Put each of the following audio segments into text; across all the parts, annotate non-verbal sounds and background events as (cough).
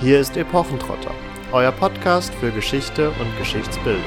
Hier ist Epochentrotter, euer Podcast für Geschichte und Geschichtsbildung.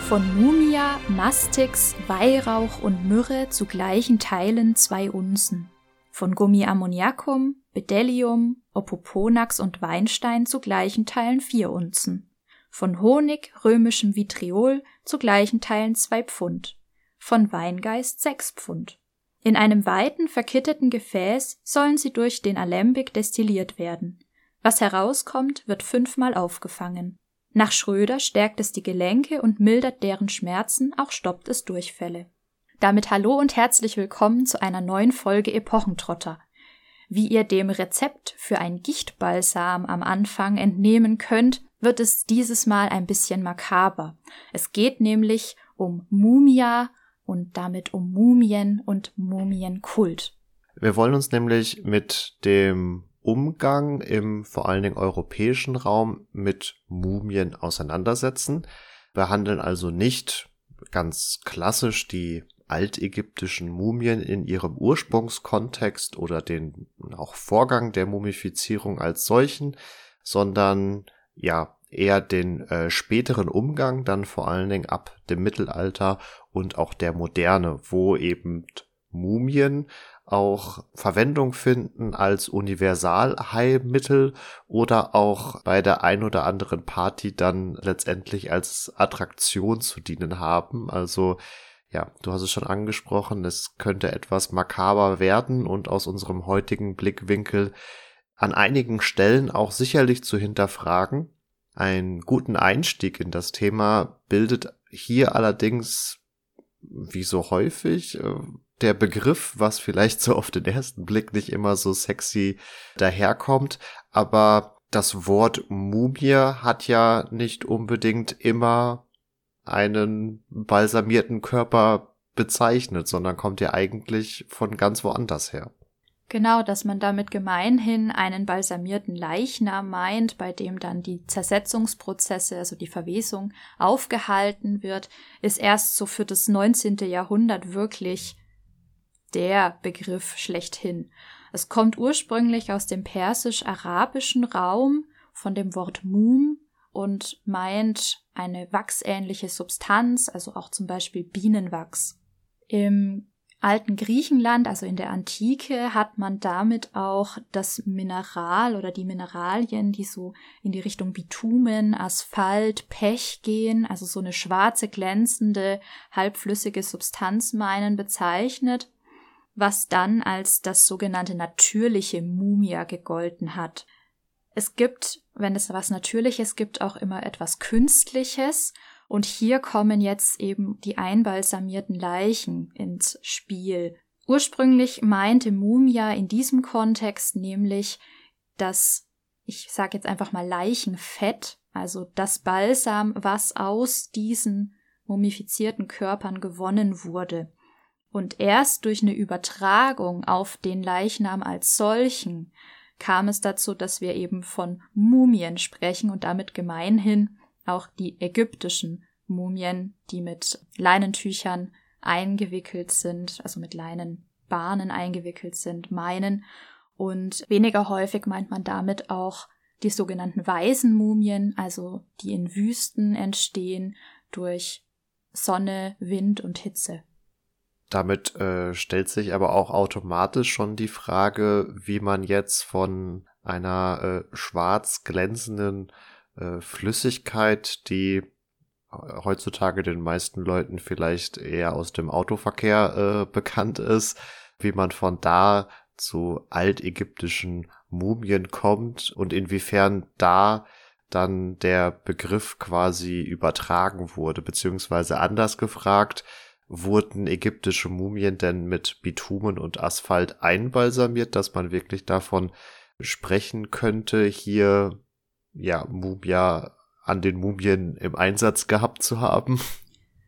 Von Mumia, Mastix, Weihrauch und Myrrhe zu gleichen Teilen zwei Unzen. Von Gummiammoniakum, Bedellium, Opoponax und Weinstein zu gleichen Teilen vier Unzen. Von Honig, römischem Vitriol zu gleichen Teilen zwei Pfund. Von Weingeist sechs Pfund. In einem weiten, verkitteten Gefäß sollen sie durch den Alembik destilliert werden. Was herauskommt, wird fünfmal aufgefangen. Nach Schröder stärkt es die Gelenke und mildert deren Schmerzen, auch stoppt es Durchfälle. Damit hallo und herzlich willkommen zu einer neuen Folge Epochentrotter. Wie ihr dem Rezept für ein Gichtbalsam am Anfang entnehmen könnt, wird es dieses Mal ein bisschen makaber. Es geht nämlich um Mumia und damit um Mumien und Mumienkult. Wir wollen uns nämlich mit dem Umgang im vor allen Dingen europäischen Raum mit Mumien auseinandersetzen. Wir handeln also nicht ganz klassisch die altägyptischen Mumien in ihrem Ursprungskontext oder den auch Vorgang der Mumifizierung als solchen, sondern ja eher den äh, späteren Umgang, dann vor allen Dingen ab dem Mittelalter und auch der Moderne, wo eben Mumien auch Verwendung finden als Universalheilmittel oder auch bei der ein oder anderen Party dann letztendlich als Attraktion zu dienen haben. Also ja, du hast es schon angesprochen, es könnte etwas makaber werden und aus unserem heutigen Blickwinkel an einigen Stellen auch sicherlich zu hinterfragen. Einen guten Einstieg in das Thema bildet hier allerdings, wie so häufig, äh, der Begriff, was vielleicht so auf den ersten Blick nicht immer so sexy daherkommt, aber das Wort Mumie hat ja nicht unbedingt immer einen balsamierten Körper bezeichnet, sondern kommt ja eigentlich von ganz woanders her. Genau, dass man damit gemeinhin einen balsamierten Leichnam meint, bei dem dann die Zersetzungsprozesse, also die Verwesung, aufgehalten wird, ist erst so für das 19. Jahrhundert wirklich der Begriff schlechthin. Es kommt ursprünglich aus dem persisch-arabischen Raum von dem Wort Mum und meint eine wachsähnliche Substanz, also auch zum Beispiel Bienenwachs. Im alten Griechenland, also in der Antike, hat man damit auch das Mineral oder die Mineralien, die so in die Richtung Bitumen, Asphalt, Pech gehen, also so eine schwarze, glänzende, halbflüssige Substanz meinen, bezeichnet, was dann als das sogenannte natürliche Mumia gegolten hat. Es gibt, wenn es was Natürliches gibt, auch immer etwas Künstliches und hier kommen jetzt eben die einbalsamierten Leichen ins Spiel. Ursprünglich meinte Mumia in diesem Kontext nämlich das, ich sage jetzt einfach mal Leichenfett, also das Balsam, was aus diesen mumifizierten Körpern gewonnen wurde. Und erst durch eine Übertragung auf den Leichnam als solchen kam es dazu, dass wir eben von Mumien sprechen und damit gemeinhin auch die ägyptischen Mumien, die mit Leinentüchern eingewickelt sind, also mit Leinenbahnen eingewickelt sind, meinen. Und weniger häufig meint man damit auch die sogenannten weißen Mumien, also die in Wüsten entstehen durch Sonne, Wind und Hitze. Damit äh, stellt sich aber auch automatisch schon die Frage, wie man jetzt von einer äh, schwarz glänzenden äh, Flüssigkeit, die heutzutage den meisten Leuten vielleicht eher aus dem Autoverkehr äh, bekannt ist, wie man von da zu altägyptischen Mumien kommt und inwiefern da dann der Begriff quasi übertragen wurde, beziehungsweise anders gefragt, wurden ägyptische Mumien denn mit Bitumen und Asphalt einbalsamiert, dass man wirklich davon sprechen könnte, hier ja Mumia an den Mumien im Einsatz gehabt zu haben?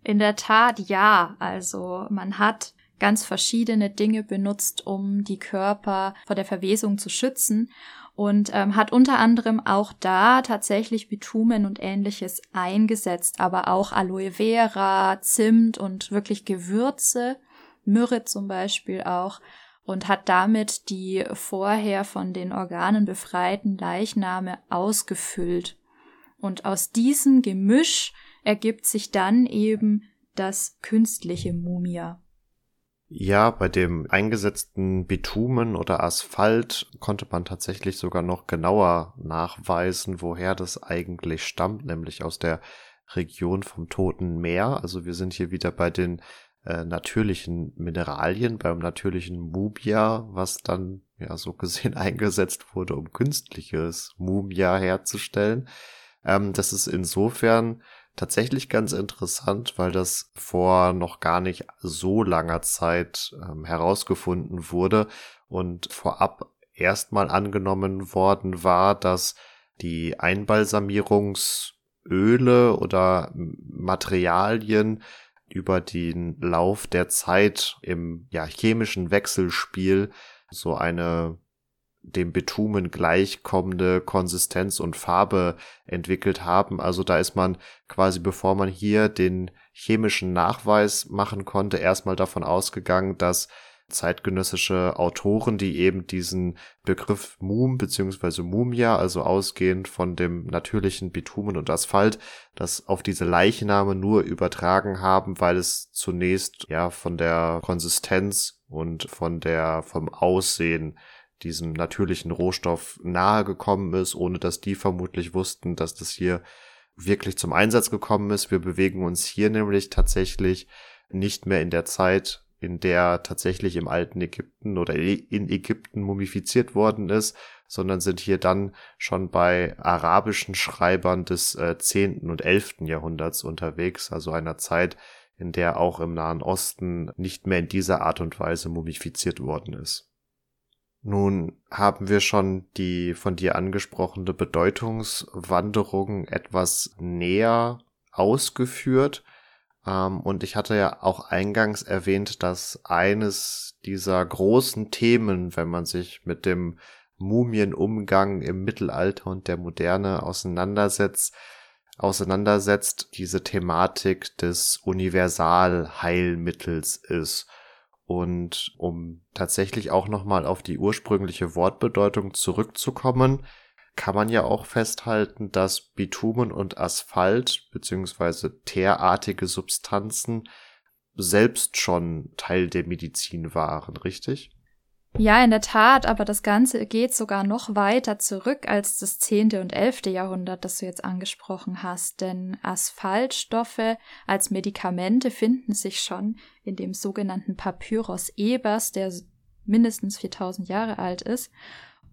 In der Tat ja. Also man hat ganz verschiedene Dinge benutzt, um die Körper vor der Verwesung zu schützen. und ähm, hat unter anderem auch da tatsächlich Bitumen und ähnliches eingesetzt, aber auch Aloe Vera, Zimt und wirklich Gewürze, Myrrhe zum Beispiel auch und hat damit die vorher von den Organen befreiten Leichname ausgefüllt. Und aus diesem Gemisch ergibt sich dann eben das künstliche Mumia. Ja, bei dem eingesetzten Bitumen oder Asphalt konnte man tatsächlich sogar noch genauer nachweisen, woher das eigentlich stammt, nämlich aus der Region vom Toten Meer. Also wir sind hier wieder bei den äh, natürlichen Mineralien, beim natürlichen Mumia, was dann ja so gesehen (laughs) eingesetzt wurde, um künstliches Mumia herzustellen. Ähm, das ist insofern tatsächlich ganz interessant, weil das vor noch gar nicht so langer Zeit ähm, herausgefunden wurde und vorab erstmal angenommen worden war, dass die Einbalsamierungsöle oder Materialien über den Lauf der Zeit im ja, chemischen Wechselspiel so eine dem Bitumen gleichkommende Konsistenz und Farbe entwickelt haben. Also da ist man quasi, bevor man hier den chemischen Nachweis machen konnte, erstmal davon ausgegangen, dass zeitgenössische Autoren, die eben diesen Begriff Mum bzw. Mumia, also ausgehend von dem natürlichen Bitumen und Asphalt, das auf diese Leichname nur übertragen haben, weil es zunächst ja von der Konsistenz und von der vom Aussehen diesem natürlichen Rohstoff nahe gekommen ist, ohne dass die vermutlich wussten, dass das hier wirklich zum Einsatz gekommen ist. Wir bewegen uns hier nämlich tatsächlich nicht mehr in der Zeit, in der tatsächlich im alten Ägypten oder in Ägypten mumifiziert worden ist, sondern sind hier dann schon bei arabischen Schreibern des äh, 10. und 11. Jahrhunderts unterwegs, also einer Zeit, in der auch im Nahen Osten nicht mehr in dieser Art und Weise mumifiziert worden ist. Nun haben wir schon die von dir angesprochene Bedeutungswanderung etwas näher ausgeführt. Ähm, und ich hatte ja auch eingangs erwähnt, dass eines dieser großen Themen, wenn man sich mit dem Mumienumgang im Mittelalter und der Moderne auseinandersetzt, auseinandersetzt, diese Thematik des Universalheilmittels ist. Und um tatsächlich auch nochmal auf die ursprüngliche Wortbedeutung zurückzukommen, kann man ja auch festhalten, dass Bitumen und Asphalt beziehungsweise teerartige Substanzen selbst schon Teil der Medizin waren, richtig? Ja, in der Tat, aber das Ganze geht sogar noch weiter zurück als das zehnte und elfte Jahrhundert, das du jetzt angesprochen hast, denn Asphaltstoffe als Medikamente finden sich schon in dem sogenannten Papyrus Ebers, der mindestens 4000 Jahre alt ist.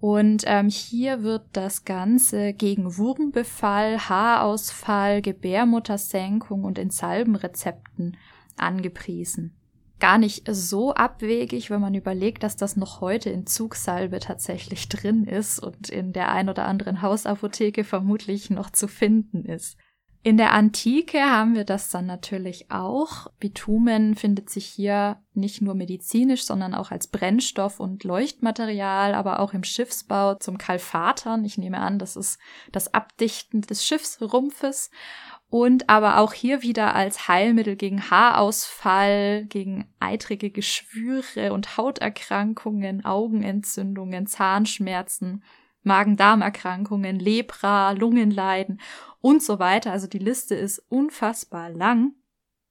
Und ähm, hier wird das Ganze gegen Wurmbefall, Haarausfall, Gebärmuttersenkung und in Salbenrezepten angepriesen gar nicht so abwegig, wenn man überlegt, dass das noch heute in Zugsalbe tatsächlich drin ist und in der ein oder anderen Hausapotheke vermutlich noch zu finden ist. In der Antike haben wir das dann natürlich auch. Bitumen findet sich hier nicht nur medizinisch, sondern auch als Brennstoff und Leuchtmaterial, aber auch im Schiffsbau zum Kalfatern. Ich nehme an, das ist das Abdichten des Schiffsrumpfes und aber auch hier wieder als Heilmittel gegen Haarausfall, gegen eitrige Geschwüre und Hauterkrankungen, Augenentzündungen, Zahnschmerzen, Magen-Darm-Erkrankungen, Lepra, Lungenleiden und so weiter. Also die Liste ist unfassbar lang.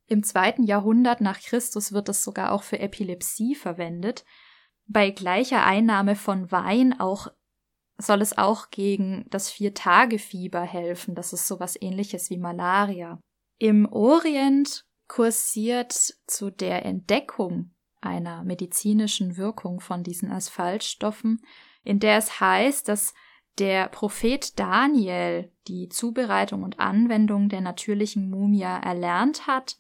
Im zweiten Jahrhundert nach Christus wird es sogar auch für Epilepsie verwendet. Bei gleicher Einnahme von Wein auch soll es auch gegen das Vier-Tage-Fieber helfen. Das ist sowas ähnliches wie Malaria. Im Orient kursiert zu der Entdeckung einer medizinischen Wirkung von diesen Asphaltstoffen, in der es heißt, dass der Prophet Daniel die Zubereitung und Anwendung der natürlichen Mumia erlernt hat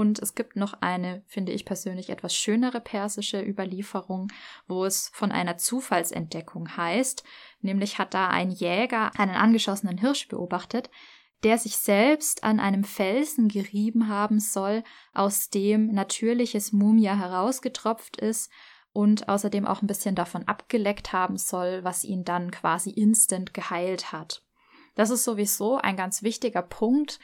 und es gibt noch eine, finde ich persönlich, etwas schönere persische Überlieferung, wo es von einer Zufallsentdeckung heißt. Nämlich hat da ein Jäger einen angeschossenen Hirsch beobachtet, der sich selbst an einem Felsen gerieben haben soll, aus dem natürliches Mumia herausgetropft ist und außerdem auch ein bisschen davon abgeleckt haben soll, was ihn dann quasi instant geheilt hat. Das ist sowieso ein ganz wichtiger Punkt,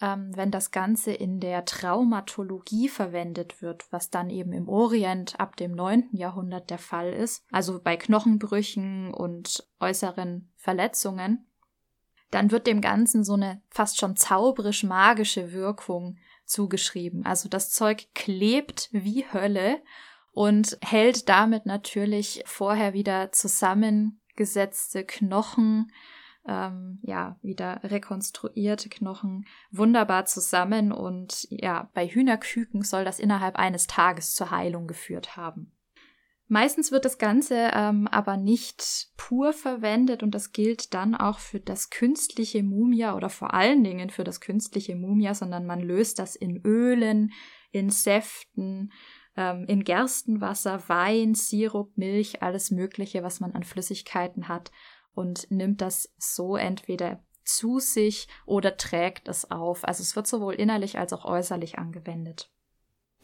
ähm, wenn das Ganze in der Traumatologie verwendet wird, was dann eben im Orient ab dem 9. Jahrhundert der Fall ist, also bei Knochenbrüchen und äußeren Verletzungen, dann wird dem Ganzen so eine fast schon zauberisch-magische Wirkung zugeschrieben. Also das Zeug klebt wie Hölle und hält damit natürlich vorher wieder zusammengesetzte Knochen ähm, ja, wieder rekonstruierte Knochen wunderbar zusammen und ja, bei Hühnerküken soll das innerhalb eines Tages zur Heilung geführt haben. Meistens wird das Ganze ähm, aber nicht pur verwendet und das gilt dann auch für das künstliche Mumia oder vor allen Dingen für das künstliche Mumia, sondern man löst das in Ölen, in Säften, ähm, in Gerstenwasser, Wein, Sirup, Milch, alles Mögliche, was man an Flüssigkeiten hat und nimmt das so entweder zu sich oder trägt es auf. Also es wird sowohl innerlich als auch äußerlich angewendet.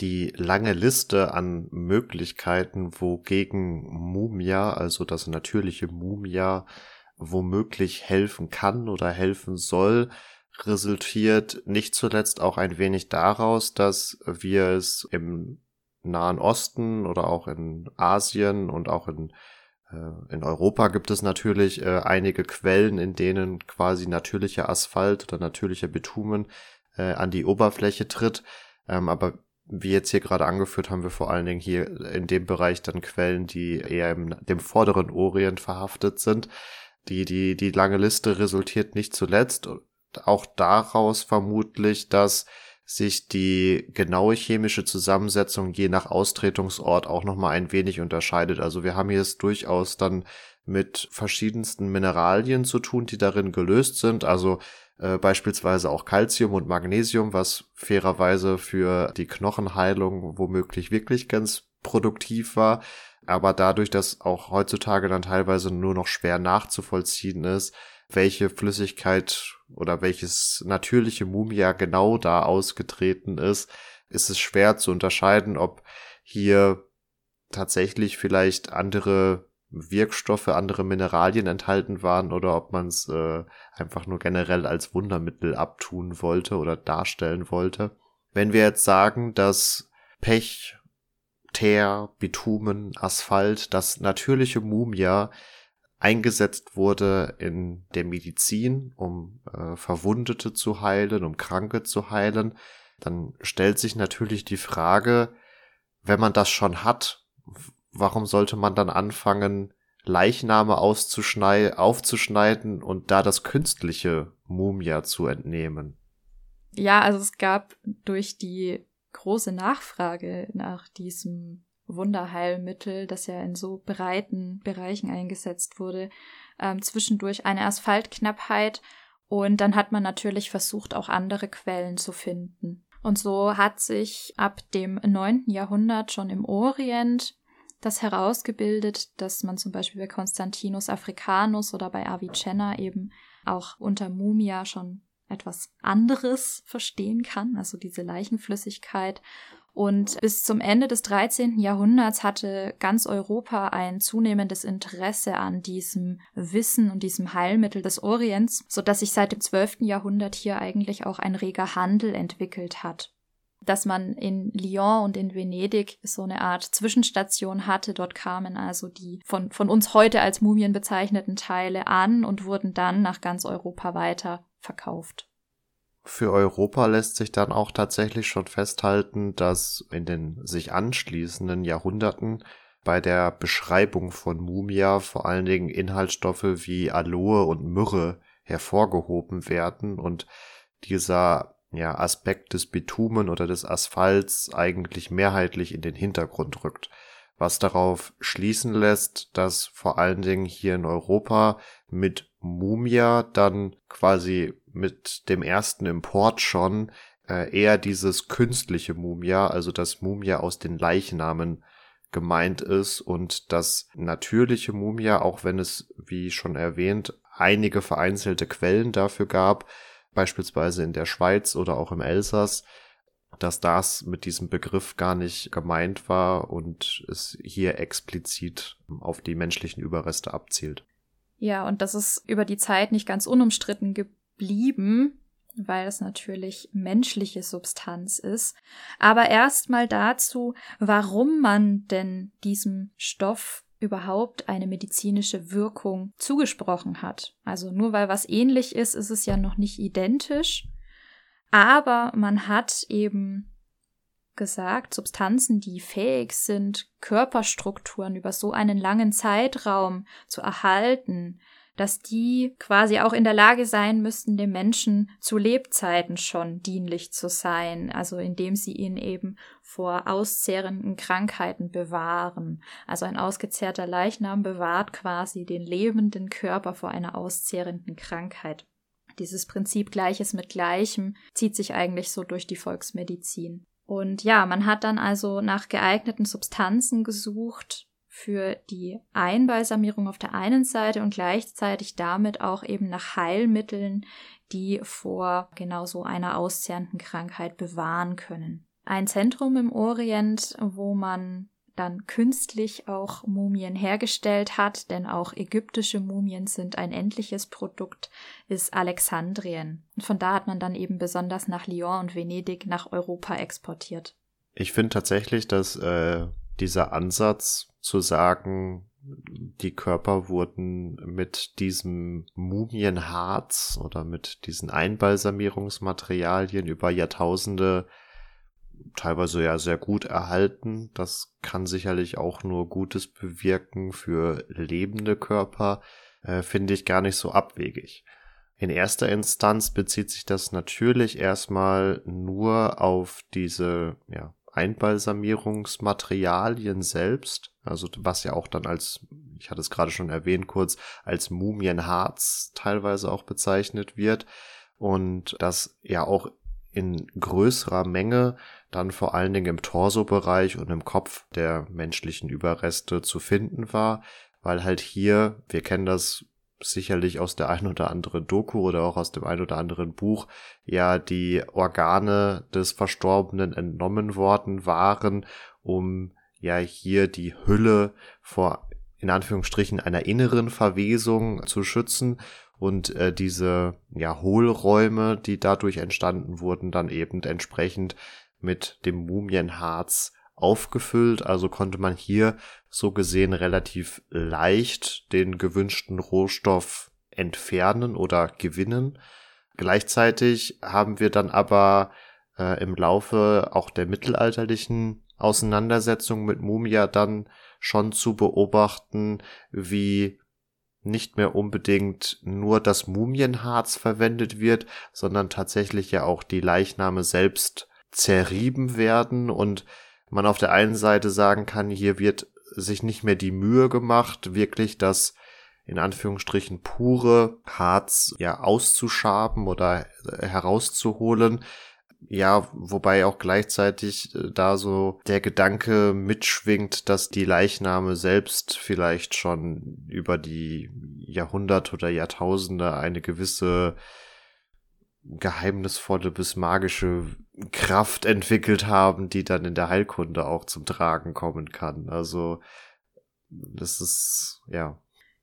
Die lange Liste an Möglichkeiten, wogegen Mumia, also das natürliche Mumia, womöglich helfen kann oder helfen soll, resultiert nicht zuletzt auch ein wenig daraus, dass wir es im Nahen Osten oder auch in Asien und auch in äh, in Europa gibt es natürlich äh, einige Quellen, in denen quasi natürlicher Asphalt oder natürlicher Bitumen äh, an die Oberfläche tritt. Ähm, aber wie jetzt hier gerade angeführt, haben wir vor allen Dingen hier in dem Bereich dann Quellen, die eher im dem vorderen Orient verhaftet sind. Die, die, die lange Liste resultiert nicht zuletzt auch daraus vermutlich, dass sich die genaue chemische Zusammensetzung je nach Austretungsort auch nochmal ein wenig unterscheidet. Also wir haben hier es durchaus dann mit verschiedensten Mineralien zu tun, die darin gelöst sind. Also äh, beispielsweise auch Calcium und Magnesium, was fairerweise für die Knochenheilung womöglich wirklich ganz produktiv war. Aber dadurch, dass auch heutzutage dann teilweise nur noch schwer nachzuvollziehen ist, welche Flüssigkeit oder welches natürliche Mumia genau da ausgetreten ist, ist es schwer zu unterscheiden, ob hier tatsächlich vielleicht andere Wirkstoffe, andere Mineralien enthalten waren oder ob man es äh, einfach nur generell als Wundermittel abtun wollte oder darstellen wollte. Wenn wir jetzt sagen, dass Pech, Teer, Bitumen, Asphalt, das natürliche Mumia eingesetzt wurde in der Medizin, um äh, Verwundete zu heilen, um Kranke zu heilen, dann stellt sich natürlich die Frage, wenn man das schon hat, warum sollte man dann anfangen, Leichname aufzuschneiden und da das künstliche Mumia zu entnehmen? Ja, also es gab durch die große Nachfrage nach diesem Wunderheilmittel, das ja in so breiten Bereichen eingesetzt wurde, ähm, zwischendurch eine Asphaltknappheit und dann hat man natürlich versucht, auch andere Quellen zu finden. Und so hat sich ab dem neunten Jahrhundert schon im Orient das herausgebildet, dass man zum Beispiel bei Constantinus Africanus oder bei Avicenna eben auch unter Mumia schon etwas anderes verstehen kann, also diese Leichenflüssigkeit und bis zum Ende des 13. Jahrhunderts hatte ganz Europa ein zunehmendes Interesse an diesem Wissen und diesem Heilmittel des Orients, so dass sich seit dem 12. Jahrhundert hier eigentlich auch ein reger Handel entwickelt hat dass man in Lyon und in Venedig so eine Art Zwischenstation hatte. Dort kamen also die von, von uns heute als Mumien bezeichneten Teile an und wurden dann nach ganz Europa weiter verkauft. Für Europa lässt sich dann auch tatsächlich schon festhalten, dass in den sich anschließenden Jahrhunderten bei der Beschreibung von Mumia vor allen Dingen Inhaltsstoffe wie Aloe und Myrrhe hervorgehoben werden und dieser ja, Aspekt des Bitumen oder des Asphalts eigentlich mehrheitlich in den Hintergrund rückt, was darauf schließen lässt, dass vor allen Dingen hier in Europa mit Mumia dann quasi mit dem ersten Import schon äh, eher dieses künstliche Mumia, also das Mumia aus den Leichnamen gemeint ist und das natürliche Mumia, auch wenn es, wie schon erwähnt, einige vereinzelte Quellen dafür gab, beispielsweise in der Schweiz oder auch im Elsass, dass das mit diesem Begriff gar nicht gemeint war und es hier explizit auf die menschlichen Überreste abzielt. Ja, und das ist über die Zeit nicht ganz unumstritten geblieben, weil es natürlich menschliche Substanz ist. Aber erstmal dazu, warum man denn diesem Stoff überhaupt eine medizinische Wirkung zugesprochen hat. Also nur weil was ähnlich ist, ist es ja noch nicht identisch. Aber man hat eben gesagt, Substanzen, die fähig sind, Körperstrukturen über so einen langen Zeitraum zu erhalten, dass die quasi auch in der Lage sein müssten, dem Menschen zu Lebzeiten schon dienlich zu sein, also indem sie ihn eben vor auszehrenden Krankheiten bewahren. Also ein ausgezehrter Leichnam bewahrt quasi den lebenden Körper vor einer auszehrenden Krankheit. Dieses Prinzip Gleiches mit Gleichem zieht sich eigentlich so durch die Volksmedizin. Und ja, man hat dann also nach geeigneten Substanzen gesucht, für die Einbalsamierung auf der einen Seite und gleichzeitig damit auch eben nach Heilmitteln, die vor genau so einer auszehrenden Krankheit bewahren können. Ein Zentrum im Orient, wo man dann künstlich auch Mumien hergestellt hat, denn auch ägyptische Mumien sind ein endliches Produkt, ist Alexandrien. Und von da hat man dann eben besonders nach Lyon und Venedig nach Europa exportiert. Ich finde tatsächlich, dass äh, dieser Ansatz zu sagen, die Körper wurden mit diesem Mumienharz oder mit diesen Einbalsamierungsmaterialien über Jahrtausende teilweise ja sehr gut erhalten. Das kann sicherlich auch nur Gutes bewirken für lebende Körper, äh, finde ich gar nicht so abwegig. In erster Instanz bezieht sich das natürlich erstmal nur auf diese ja, Einbalsamierungsmaterialien selbst, also was ja auch dann als, ich hatte es gerade schon erwähnt, kurz als Mumienharz teilweise auch bezeichnet wird und das ja auch in größerer Menge dann vor allen Dingen im Torsobereich und im Kopf der menschlichen Überreste zu finden war, weil halt hier, wir kennen das sicherlich aus der ein oder anderen Doku oder auch aus dem ein oder anderen Buch ja die Organe des Verstorbenen entnommen worden waren, um ja hier die Hülle vor in Anführungsstrichen einer inneren Verwesung zu schützen. Und äh, diese ja Hohlräume, die dadurch entstanden wurden, dann eben entsprechend mit dem Mumienharz aufgefüllt, also konnte man hier so gesehen relativ leicht den gewünschten Rohstoff entfernen oder gewinnen. Gleichzeitig haben wir dann aber äh, im Laufe auch der mittelalterlichen Auseinandersetzung mit Mumia dann schon zu beobachten, wie nicht mehr unbedingt nur das Mumienharz verwendet wird, sondern tatsächlich ja auch die Leichname selbst zerrieben werden und man auf der einen Seite sagen kann, hier wird sich nicht mehr die Mühe gemacht, wirklich das in Anführungsstrichen pure Harz ja auszuschaben oder äh, herauszuholen. Ja, wobei auch gleichzeitig äh, da so der Gedanke mitschwingt, dass die Leichname selbst vielleicht schon über die Jahrhunderte oder Jahrtausende eine gewisse geheimnisvolle bis magische Kraft entwickelt haben, die dann in der Heilkunde auch zum Tragen kommen kann. Also das ist ja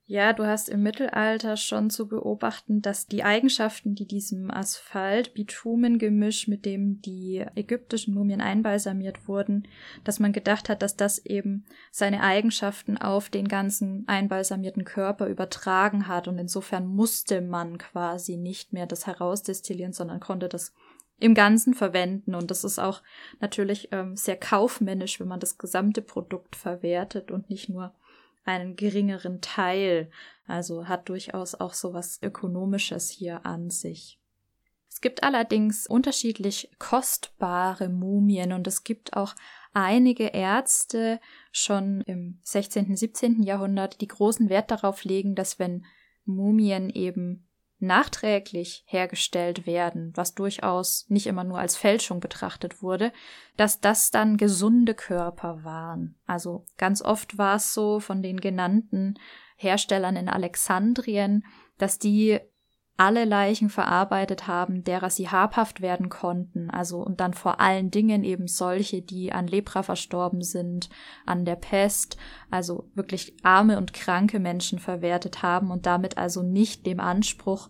ja, du hast im Mittelalter schon zu beobachten, dass die Eigenschaften, die diesem Asphalt-Bitumen-Gemisch, mit dem die ägyptischen Mumien einbalsamiert wurden, dass man gedacht hat, dass das eben seine Eigenschaften auf den ganzen einbalsamierten Körper übertragen hat und insofern musste man quasi nicht mehr das herausdestillieren, sondern konnte das im Ganzen verwenden. Und das ist auch natürlich ähm, sehr kaufmännisch, wenn man das gesamte Produkt verwertet und nicht nur einen geringeren Teil. Also hat durchaus auch so was Ökonomisches hier an sich. Es gibt allerdings unterschiedlich kostbare Mumien und es gibt auch einige Ärzte schon im 16., 17. Jahrhundert, die großen Wert darauf legen, dass wenn Mumien eben nachträglich hergestellt werden, was durchaus nicht immer nur als Fälschung betrachtet wurde, dass das dann gesunde Körper waren. Also ganz oft war es so von den genannten Herstellern in Alexandrien, dass die alle Leichen verarbeitet haben, derer sie habhaft werden konnten. Also und dann vor allen Dingen eben solche, die an Lepra verstorben sind, an der Pest, also wirklich arme und kranke Menschen verwertet haben und damit also nicht dem Anspruch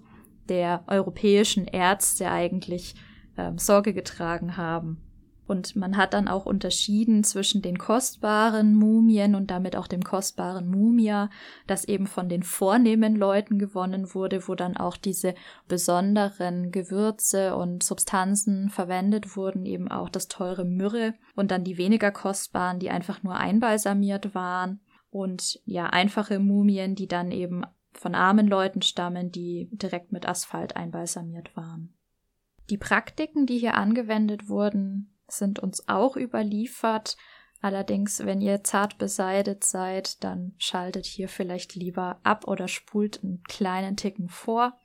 der europäischen Ärzte eigentlich ähm, Sorge getragen haben. Und man hat dann auch unterschieden zwischen den kostbaren Mumien und damit auch dem kostbaren Mumia, das eben von den vornehmen Leuten gewonnen wurde, wo dann auch diese besonderen Gewürze und Substanzen verwendet wurden, eben auch das teure Myrrhe und dann die weniger kostbaren, die einfach nur einbalsamiert waren und ja, einfache Mumien, die dann eben von armen Leuten stammen, die direkt mit Asphalt einbalsamiert waren. Die Praktiken, die hier angewendet wurden, sind uns auch überliefert. Allerdings, wenn ihr zart beseitet seid, dann schaltet hier vielleicht lieber ab oder spult einen kleinen Ticken vor.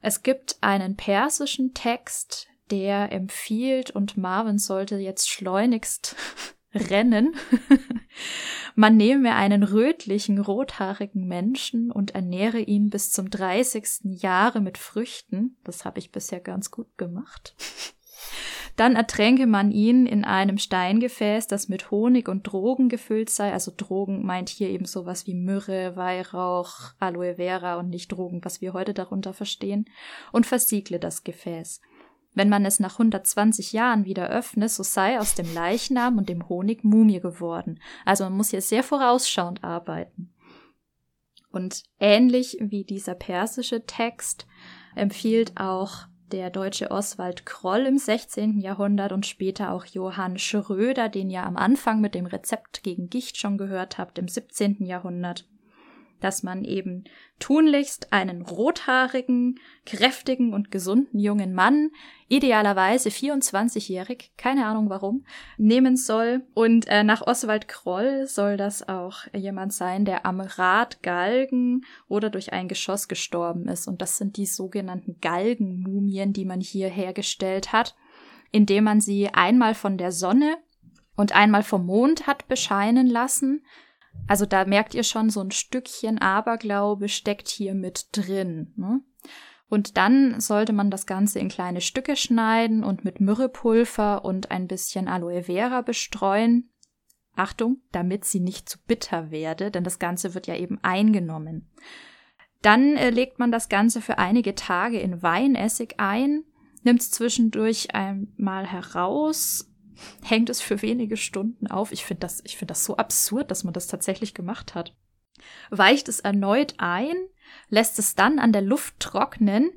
Es gibt einen persischen Text, der empfiehlt und Marvin sollte jetzt schleunigst (laughs) rennen. (laughs) Man nehme einen rötlichen, rothaarigen Menschen und ernähre ihn bis zum 30. Jahre mit Früchten. Das habe ich bisher ganz gut gemacht. Dann ertränke man ihn in einem Steingefäß, das mit Honig und Drogen gefüllt sei. Also Drogen meint hier eben sowas wie Myrrhe, Weihrauch, Aloe Vera und nicht Drogen, was wir heute darunter verstehen, und versiegle das Gefäß. Wenn man es nach 120 Jahren wieder öffne, so sei aus dem Leichnam und dem Honig Mumie geworden. Also man muss hier sehr vorausschauend arbeiten. Und ähnlich wie dieser persische Text empfiehlt auch der deutsche Oswald Kroll im 16. Jahrhundert und später auch Johann Schröder, den ihr am Anfang mit dem Rezept gegen Gicht schon gehört habt, im 17. Jahrhundert dass man eben tunlichst einen rothaarigen, kräftigen und gesunden jungen Mann, idealerweise 24-jährig, keine Ahnung warum, nehmen soll. Und äh, nach Oswald Kroll soll das auch jemand sein, der am Rad Galgen oder durch ein Geschoss gestorben ist. Und das sind die sogenannten Galgenmumien, die man hier hergestellt hat, indem man sie einmal von der Sonne und einmal vom Mond hat bescheinen lassen, also da merkt ihr schon, so ein Stückchen Aberglaube steckt hier mit drin. Ne? Und dann sollte man das Ganze in kleine Stücke schneiden und mit Myrrhepulver und ein bisschen Aloe Vera bestreuen. Achtung, damit sie nicht zu bitter werde, denn das Ganze wird ja eben eingenommen. Dann äh, legt man das Ganze für einige Tage in Weinessig ein, nimmt es zwischendurch einmal heraus, hängt es für wenige Stunden auf. Ich finde das, ich das so absurd, dass man das tatsächlich gemacht hat. Weicht es erneut ein, lässt es dann an der Luft trocknen.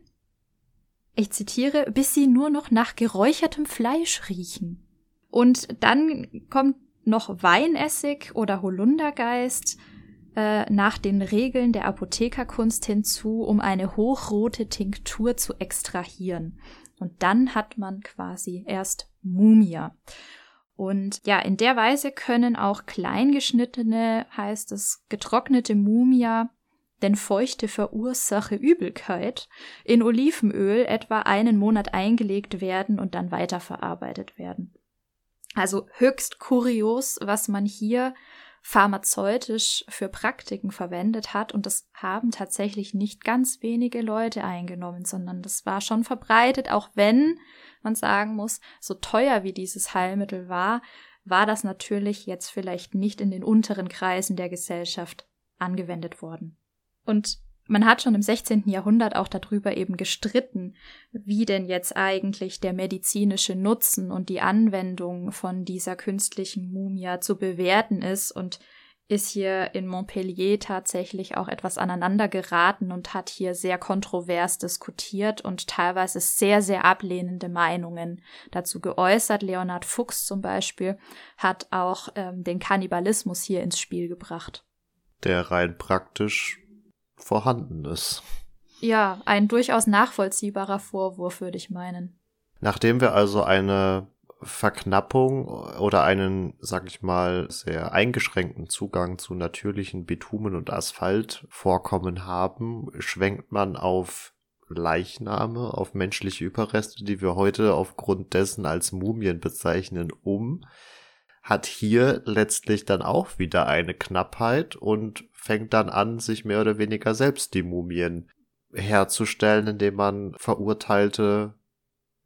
Ich zitiere, bis sie nur noch nach geräuchertem Fleisch riechen. Und dann kommt noch Weinessig oder Holundergeist äh, nach den Regeln der Apothekerkunst hinzu, um eine hochrote Tinktur zu extrahieren. Und dann hat man quasi erst Mumia. Und ja, in der Weise können auch kleingeschnittene, heißt es, getrocknete Mumia, denn Feuchte verursache Übelkeit, in Olivenöl etwa einen Monat eingelegt werden und dann weiterverarbeitet werden. Also höchst kurios, was man hier pharmazeutisch für Praktiken verwendet hat. Und das haben tatsächlich nicht ganz wenige Leute eingenommen, sondern das war schon verbreitet, auch wenn man sagen muss, so teuer wie dieses Heilmittel war, war das natürlich jetzt vielleicht nicht in den unteren Kreisen der Gesellschaft angewendet worden. Und man hat schon im 16. Jahrhundert auch darüber eben gestritten, wie denn jetzt eigentlich der medizinische Nutzen und die Anwendung von dieser künstlichen Mumia zu bewerten ist und ist hier in Montpellier tatsächlich auch etwas aneinander geraten und hat hier sehr kontrovers diskutiert und teilweise sehr, sehr ablehnende Meinungen dazu geäußert. Leonhard Fuchs zum Beispiel hat auch ähm, den Kannibalismus hier ins Spiel gebracht. Der rein praktisch vorhanden ist. Ja, ein durchaus nachvollziehbarer Vorwurf, würde ich meinen. Nachdem wir also eine Verknappung oder einen, sag ich mal, sehr eingeschränkten Zugang zu natürlichen Bitumen und Asphaltvorkommen haben, schwenkt man auf Leichname, auf menschliche Überreste, die wir heute aufgrund dessen als Mumien bezeichnen, um, hat hier letztlich dann auch wieder eine Knappheit und fängt dann an, sich mehr oder weniger selbst die Mumien herzustellen, indem man verurteilte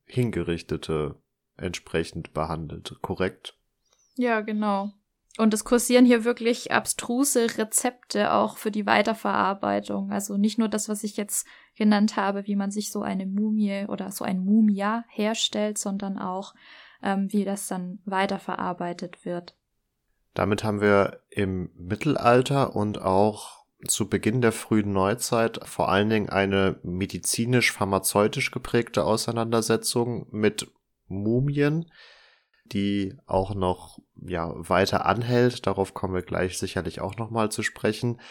Hingerichtete entsprechend behandelt, korrekt? Ja, genau. Und es kursieren hier wirklich abstruse Rezepte auch für die Weiterverarbeitung. Also nicht nur das, was ich jetzt genannt habe, wie man sich so eine Mumie oder so ein Mumia herstellt, sondern auch, ähm, wie das dann weiterverarbeitet wird. Damit haben wir im Mittelalter und auch zu Beginn der frühen Neuzeit vor allen Dingen eine medizinisch-pharmazeutisch geprägte Auseinandersetzung mit Mumien, die auch noch ja weiter anhält. Darauf kommen wir gleich sicherlich auch noch mal zu sprechen.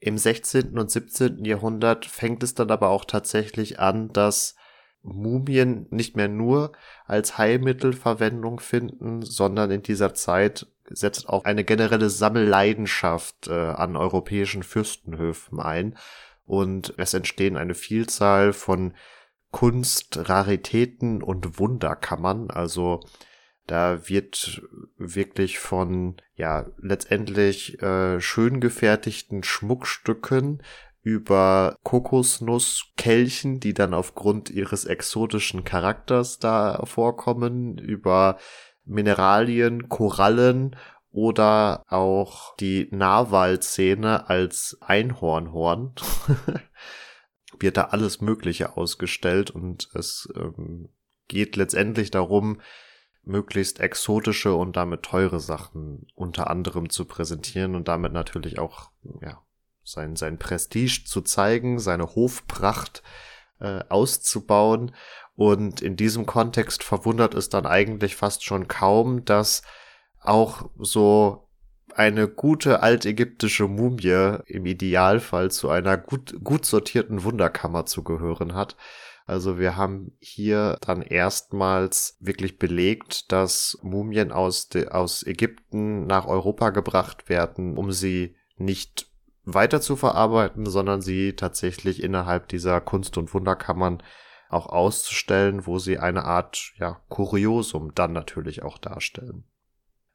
Im 16. und 17. Jahrhundert fängt es dann aber auch tatsächlich an, dass Mumien nicht mehr nur als Heilmittel Verwendung finden, sondern in dieser Zeit setzt auch eine generelle Sammelleidenschaft äh, an europäischen Fürstenhöfen ein und es entstehen eine Vielzahl von Kunst, Raritäten und Wunderkammern. Also da wird wirklich von ja letztendlich äh, schön gefertigten Schmuckstücken über Kokosnusskelchen, die dann aufgrund ihres exotischen Charakters da vorkommen, über Mineralien, Korallen oder auch die Narwalszene als Einhornhorn. (laughs) wird da alles Mögliche ausgestellt und es ähm, geht letztendlich darum, möglichst exotische und damit teure Sachen unter anderem zu präsentieren und damit natürlich auch ja, sein, sein Prestige zu zeigen, seine Hofpracht äh, auszubauen. Und in diesem Kontext verwundert es dann eigentlich fast schon kaum, dass auch so eine gute altägyptische Mumie im Idealfall zu einer gut, gut sortierten Wunderkammer zu gehören hat. Also wir haben hier dann erstmals wirklich belegt, dass Mumien aus, aus Ägypten nach Europa gebracht werden, um sie nicht weiter zu verarbeiten, sondern sie tatsächlich innerhalb dieser Kunst- und Wunderkammern auch auszustellen, wo sie eine Art ja, Kuriosum dann natürlich auch darstellen.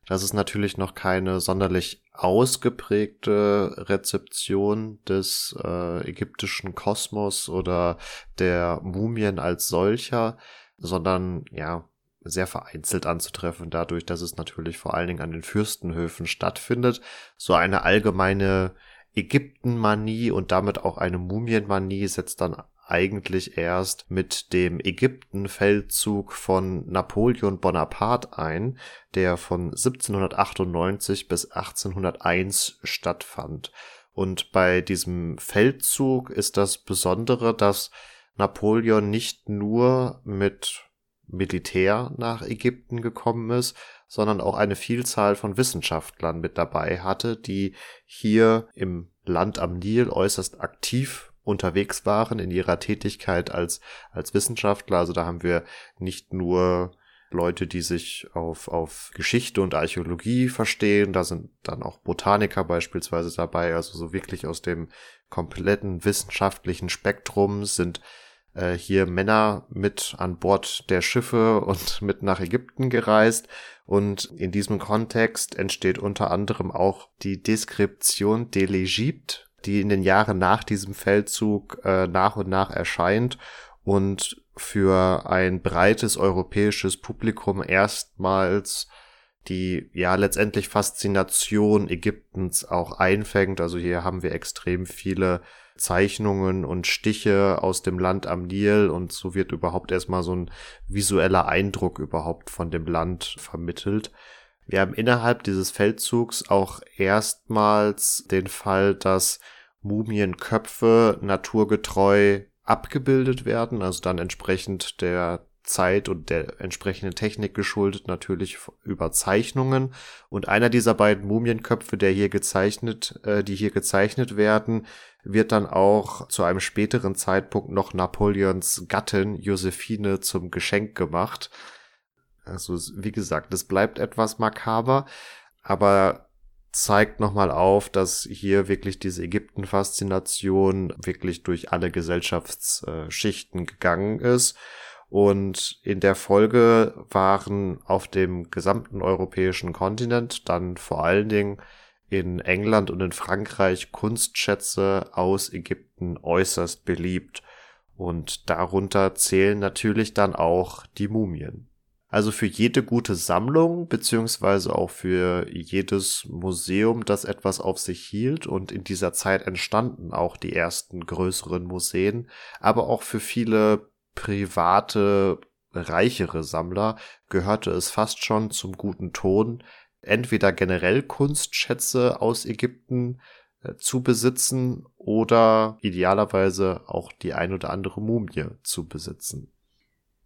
Das ist natürlich noch keine sonderlich ausgeprägte Rezeption des äh, ägyptischen Kosmos oder der Mumien als solcher, sondern ja, sehr vereinzelt anzutreffen, dadurch, dass es natürlich vor allen Dingen an den Fürstenhöfen stattfindet. So eine allgemeine Ägyptenmanie und damit auch eine Mumienmanie setzt dann eigentlich erst mit dem Ägyptenfeldzug von Napoleon Bonaparte ein, der von 1798 bis 1801 stattfand. Und bei diesem Feldzug ist das Besondere, dass Napoleon nicht nur mit Militär nach Ägypten gekommen ist, sondern auch eine Vielzahl von Wissenschaftlern mit dabei hatte, die hier im Land am Nil äußerst aktiv unterwegs waren in ihrer Tätigkeit als, als Wissenschaftler. Also da haben wir nicht nur Leute, die sich auf, auf Geschichte und Archäologie verstehen. Da sind dann auch Botaniker beispielsweise dabei. Also so wirklich aus dem kompletten wissenschaftlichen Spektrum sind äh, hier Männer mit an Bord der Schiffe und (laughs) mit nach Ägypten gereist. Und in diesem Kontext entsteht unter anderem auch die Description de l'Egypte, die in den Jahren nach diesem Feldzug äh, nach und nach erscheint und für ein breites europäisches Publikum erstmals die ja letztendlich Faszination Ägyptens auch einfängt. Also hier haben wir extrem viele Zeichnungen und Stiche aus dem Land am Nil und so wird überhaupt erstmal so ein visueller Eindruck überhaupt von dem Land vermittelt. Wir haben innerhalb dieses Feldzugs auch erstmals den Fall, dass Mumienköpfe naturgetreu abgebildet werden, also dann entsprechend der Zeit und der entsprechenden Technik geschuldet natürlich über Zeichnungen. Und einer dieser beiden Mumienköpfe, der hier gezeichnet, äh, die hier gezeichnet werden, wird dann auch zu einem späteren Zeitpunkt noch Napoleons Gattin Josephine zum Geschenk gemacht. Also wie gesagt, es bleibt etwas makaber, aber zeigt nochmal auf, dass hier wirklich diese Ägypten-Faszination wirklich durch alle Gesellschaftsschichten gegangen ist. Und in der Folge waren auf dem gesamten europäischen Kontinent, dann vor allen Dingen in England und in Frankreich Kunstschätze aus Ägypten äußerst beliebt. Und darunter zählen natürlich dann auch die Mumien. Also für jede gute Sammlung, beziehungsweise auch für jedes Museum, das etwas auf sich hielt und in dieser Zeit entstanden auch die ersten größeren Museen, aber auch für viele private, reichere Sammler gehörte es fast schon zum guten Ton, entweder generell Kunstschätze aus Ägypten äh, zu besitzen oder idealerweise auch die ein oder andere Mumie zu besitzen.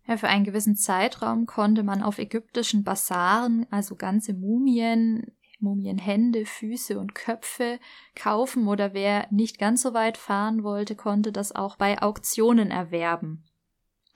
Ja, für einen gewissen Zeitraum konnte man auf ägyptischen Basaren also ganze Mumien, Mumienhände, Füße und Köpfe kaufen oder wer nicht ganz so weit fahren wollte, konnte das auch bei Auktionen erwerben.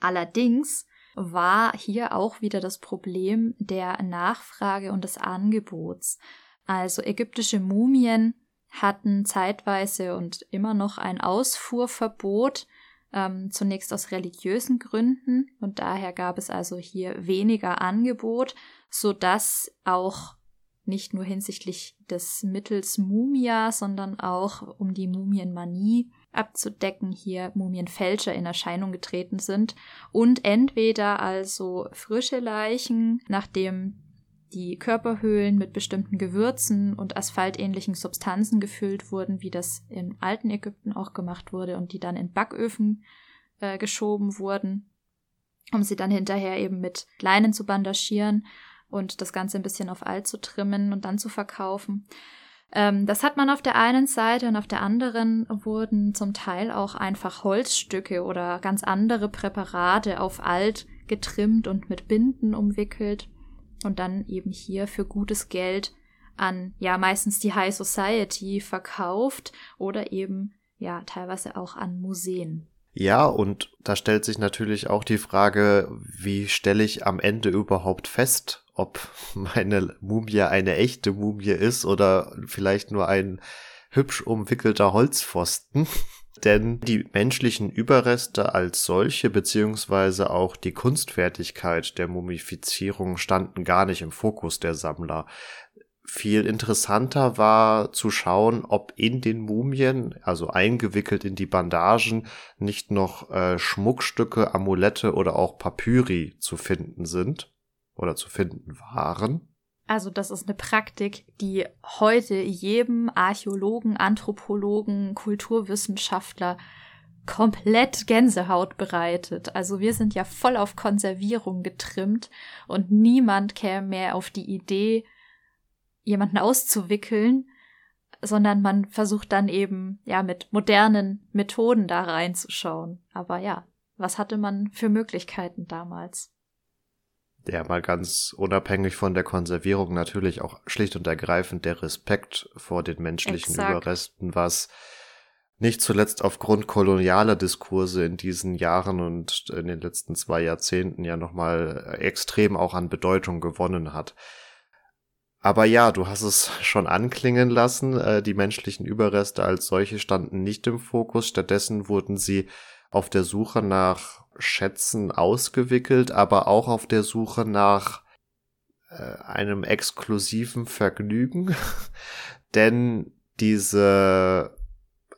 Allerdings war hier auch wieder das Problem der Nachfrage und des Angebots. Also ägyptische Mumien hatten zeitweise und immer noch ein Ausfuhrverbot, ähm, zunächst aus religiösen Gründen und daher gab es also hier weniger Angebot, so dass auch nicht nur hinsichtlich des Mittels Mumia, sondern auch um die Mumienmanie abzudecken, hier Mumienfälscher in Erscheinung getreten sind und entweder also frische Leichen, nachdem die Körperhöhlen mit bestimmten Gewürzen und asphaltähnlichen Substanzen gefüllt wurden, wie das im alten Ägypten auch gemacht wurde und die dann in Backöfen äh, geschoben wurden, um sie dann hinterher eben mit Leinen zu bandagieren und das Ganze ein bisschen auf alt zu trimmen und dann zu verkaufen. Ähm, das hat man auf der einen Seite und auf der anderen wurden zum Teil auch einfach Holzstücke oder ganz andere Präparate auf alt getrimmt und mit Binden umwickelt und dann eben hier für gutes Geld an, ja, meistens die High Society verkauft oder eben, ja, teilweise auch an Museen. Ja, und da stellt sich natürlich auch die Frage, wie stelle ich am Ende überhaupt fest, ob (laughs) meine Mumie eine echte Mumie ist oder vielleicht nur ein hübsch umwickelter Holzpfosten. (laughs) Denn die menschlichen Überreste als solche beziehungsweise auch die Kunstfertigkeit der Mumifizierung standen gar nicht im Fokus der Sammler. Viel interessanter war zu schauen, ob in den Mumien, also eingewickelt in die Bandagen, nicht noch äh, Schmuckstücke, Amulette oder auch Papyri zu finden sind oder zu finden waren. Also das ist eine Praktik, die heute jedem Archäologen, Anthropologen, Kulturwissenschaftler komplett Gänsehaut bereitet. Also wir sind ja voll auf Konservierung getrimmt und niemand käme mehr auf die Idee, jemanden auszuwickeln, sondern man versucht dann eben ja mit modernen Methoden da reinzuschauen. Aber ja, was hatte man für Möglichkeiten damals? Ja mal ganz unabhängig von der Konservierung natürlich auch schlicht und ergreifend der Respekt vor den menschlichen Exakt. Überresten, was nicht zuletzt aufgrund kolonialer Diskurse in diesen Jahren und in den letzten zwei Jahrzehnten ja nochmal extrem auch an Bedeutung gewonnen hat. Aber ja, du hast es schon anklingen lassen, äh, die menschlichen Überreste als solche standen nicht im Fokus, stattdessen wurden sie auf der Suche nach Schätzen ausgewickelt, aber auch auf der Suche nach äh, einem exklusiven Vergnügen. (laughs) Denn diese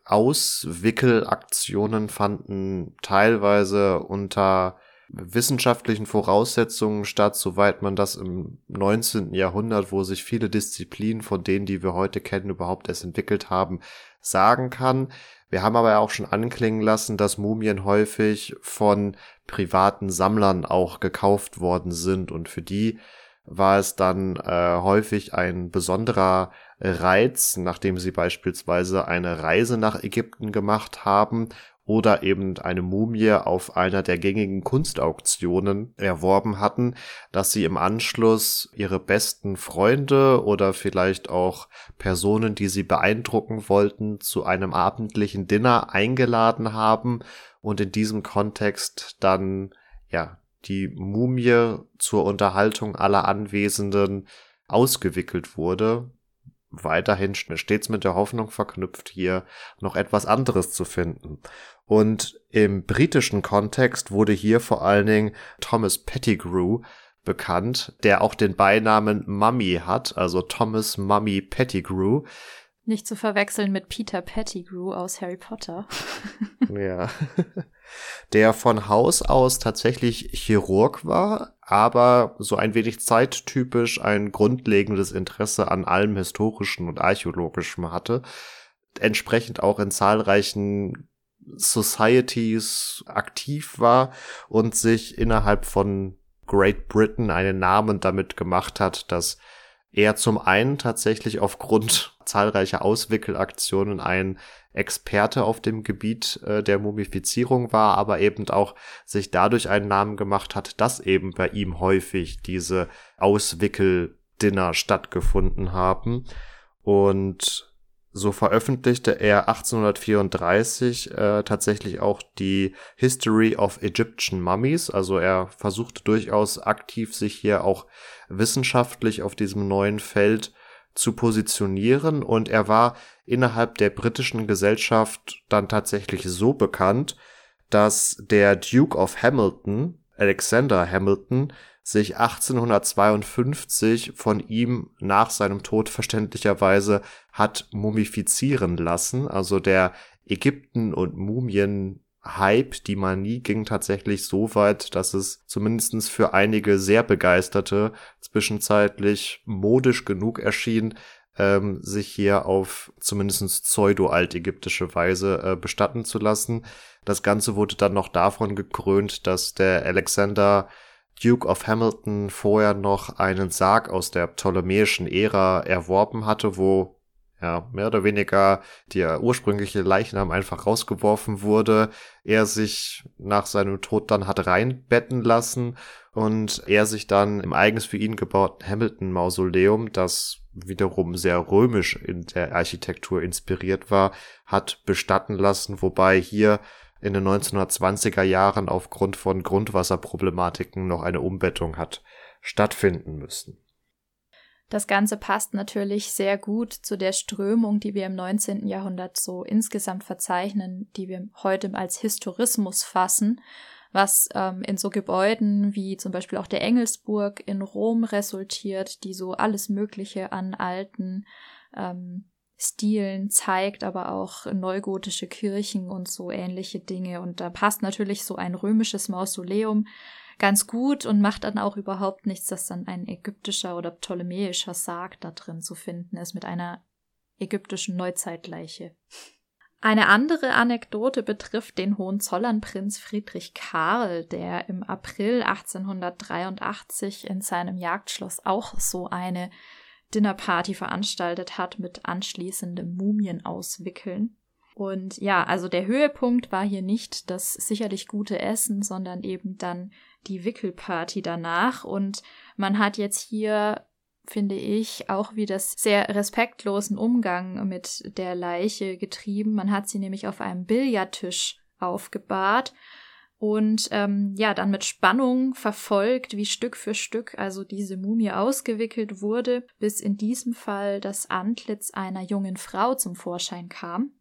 Auswickelaktionen fanden teilweise unter wissenschaftlichen Voraussetzungen statt, soweit man das im 19. Jahrhundert, wo sich viele Disziplinen von denen, die wir heute kennen, überhaupt erst entwickelt haben, sagen kann. Wir haben aber auch schon anklingen lassen, dass Mumien häufig von privaten Sammlern auch gekauft worden sind und für die war es dann äh, häufig ein besonderer Reiz, nachdem sie beispielsweise eine Reise nach Ägypten gemacht haben oder eben eine Mumie auf einer der gängigen Kunstauktionen erworben hatten, dass sie im Anschluss ihre besten Freunde oder vielleicht auch Personen, die sie beeindrucken wollten, zu einem abendlichen Dinner eingeladen haben und in diesem Kontext dann ja die Mumie zur Unterhaltung aller Anwesenden ausgewickelt wurde, weiterhin stets mit der Hoffnung verknüpft, hier noch etwas anderes zu finden. Und im britischen Kontext wurde hier vor allen Dingen Thomas Pettigrew bekannt, der auch den Beinamen Mummy hat, also Thomas Mummy Pettigrew. Nicht zu verwechseln mit Peter Pettigrew aus Harry Potter. (laughs) ja. Der von Haus aus tatsächlich Chirurg war, aber so ein wenig zeittypisch ein grundlegendes Interesse an allem Historischen und Archäologischen hatte. Entsprechend auch in zahlreichen Societies aktiv war und sich innerhalb von Great Britain einen Namen damit gemacht hat, dass er zum einen tatsächlich aufgrund (laughs) zahlreicher Auswickelaktionen ein Experte auf dem Gebiet äh, der Mumifizierung war, aber eben auch sich dadurch einen Namen gemacht hat, dass eben bei ihm häufig diese Auswickeldinner stattgefunden haben. Und so veröffentlichte er 1834 äh, tatsächlich auch die History of Egyptian Mummies. Also er versuchte durchaus aktiv sich hier auch wissenschaftlich auf diesem neuen Feld zu positionieren und er war innerhalb der britischen Gesellschaft dann tatsächlich so bekannt, dass der Duke of Hamilton, Alexander Hamilton, sich 1852 von ihm nach seinem Tod verständlicherweise hat mumifizieren lassen. Also der Ägypten- und Mumien-Hype, die Manie ging tatsächlich so weit, dass es zumindestens für einige sehr Begeisterte zwischenzeitlich modisch genug erschien, ähm, sich hier auf zumindest pseudo-altägyptische Weise äh, bestatten zu lassen. Das Ganze wurde dann noch davon gekrönt, dass der Alexander Duke of Hamilton vorher noch einen Sarg aus der ptolemäischen Ära erworben hatte, wo ja, mehr oder weniger der ursprüngliche Leichnam einfach rausgeworfen wurde, er sich nach seinem Tod dann hat reinbetten lassen und er sich dann im eigens für ihn gebauten Hamilton Mausoleum, das wiederum sehr römisch in der Architektur inspiriert war, hat bestatten lassen, wobei hier in den 1920er Jahren aufgrund von Grundwasserproblematiken noch eine Umbettung hat stattfinden müssen. Das Ganze passt natürlich sehr gut zu der Strömung, die wir im 19. Jahrhundert so insgesamt verzeichnen, die wir heute als Historismus fassen, was ähm, in so Gebäuden wie zum Beispiel auch der Engelsburg in Rom resultiert, die so alles Mögliche an alten ähm, Stilen zeigt, aber auch neugotische Kirchen und so ähnliche Dinge. Und da passt natürlich so ein römisches Mausoleum ganz gut und macht dann auch überhaupt nichts, dass dann ein ägyptischer oder ptolemäischer Sarg da drin zu finden ist mit einer ägyptischen Neuzeitleiche. Eine andere Anekdote betrifft den Hohenzollernprinz Friedrich Karl, der im April 1883 in seinem Jagdschloss auch so eine Dinnerparty veranstaltet hat mit anschließendem Mumienauswickeln. Und ja, also der Höhepunkt war hier nicht das sicherlich gute Essen, sondern eben dann die Wickelparty danach. Und man hat jetzt hier, finde ich, auch wieder sehr respektlosen Umgang mit der Leiche getrieben. Man hat sie nämlich auf einem Billardtisch aufgebahrt und ähm, ja, dann mit Spannung verfolgt, wie Stück für Stück also diese Mumie ausgewickelt wurde, bis in diesem Fall das Antlitz einer jungen Frau zum Vorschein kam.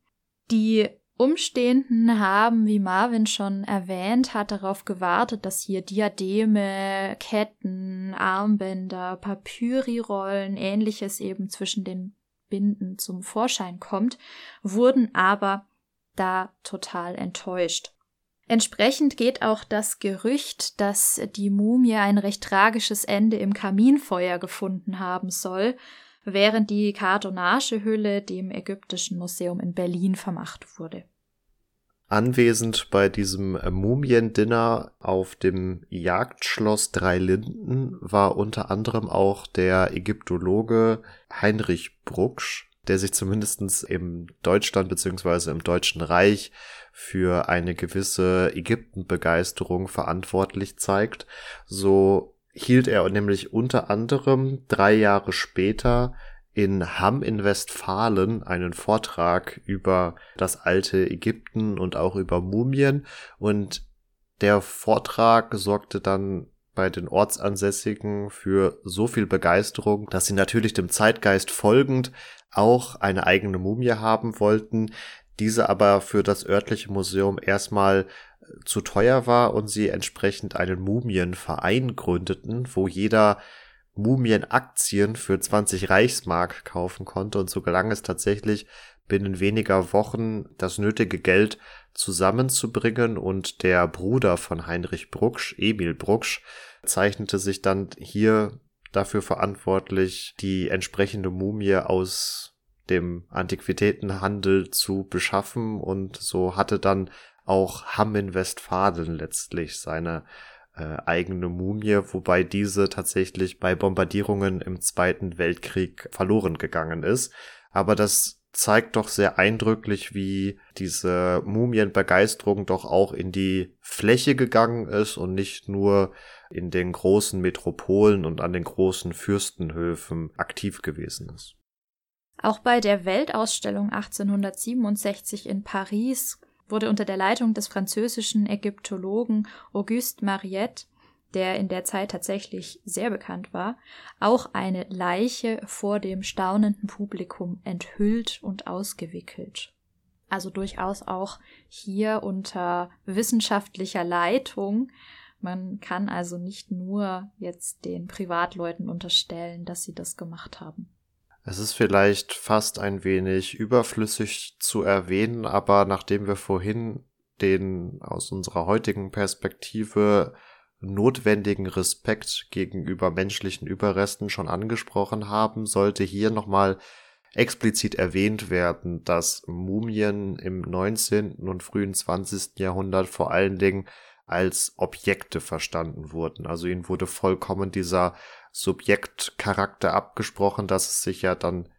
Die Umstehenden haben, wie Marvin schon erwähnt hat, darauf gewartet, dass hier Diademe, Ketten, Armbänder, Papyrierollen, ähnliches eben zwischen den Binden zum Vorschein kommt, wurden aber da total enttäuscht. Entsprechend geht auch das Gerücht, dass die Mumie ein recht tragisches Ende im Kaminfeuer gefunden haben soll, während die Kartonagehülle dem Ägyptischen Museum in Berlin vermacht wurde. Anwesend bei diesem Mumiendinner auf dem Jagdschloss Drei Linden war unter anderem auch der Ägyptologe Heinrich Brucksch, der sich zumindestens im Deutschland beziehungsweise im Deutschen Reich für eine gewisse Ägyptenbegeisterung verantwortlich zeigt. So hielt er nämlich unter anderem drei Jahre später in Hamm in Westfalen einen Vortrag über das alte Ägypten und auch über Mumien und der Vortrag sorgte dann bei den Ortsansässigen für so viel Begeisterung, dass sie natürlich dem Zeitgeist folgend auch eine eigene Mumie haben wollten, diese aber für das örtliche Museum erstmal zu teuer war und sie entsprechend einen Mumienverein gründeten, wo jeder Mumienaktien für 20 Reichsmark kaufen konnte. Und so gelang es tatsächlich binnen weniger Wochen das nötige Geld zusammenzubringen. Und der Bruder von Heinrich Brucksch, Emil Brucksch, zeichnete sich dann hier dafür verantwortlich, die entsprechende Mumie aus dem Antiquitätenhandel zu beschaffen und so hatte dann auch Hamm in Westfalen letztlich seine äh, eigene Mumie, wobei diese tatsächlich bei Bombardierungen im Zweiten Weltkrieg verloren gegangen ist. Aber das zeigt doch sehr eindrücklich, wie diese Mumienbegeisterung doch auch in die Fläche gegangen ist und nicht nur in den großen Metropolen und an den großen Fürstenhöfen aktiv gewesen ist. Auch bei der Weltausstellung 1867 in Paris wurde unter der Leitung des französischen Ägyptologen Auguste Mariette, der in der Zeit tatsächlich sehr bekannt war, auch eine Leiche vor dem staunenden Publikum enthüllt und ausgewickelt. Also durchaus auch hier unter wissenschaftlicher Leitung. Man kann also nicht nur jetzt den Privatleuten unterstellen, dass sie das gemacht haben. Es ist vielleicht fast ein wenig überflüssig zu erwähnen, aber nachdem wir vorhin den aus unserer heutigen Perspektive notwendigen Respekt gegenüber menschlichen Überresten schon angesprochen haben, sollte hier nochmal explizit erwähnt werden, dass Mumien im 19. und frühen 20. Jahrhundert vor allen Dingen als Objekte verstanden wurden. Also ihnen wurde vollkommen dieser Subjektcharakter abgesprochen, dass es sich ja dann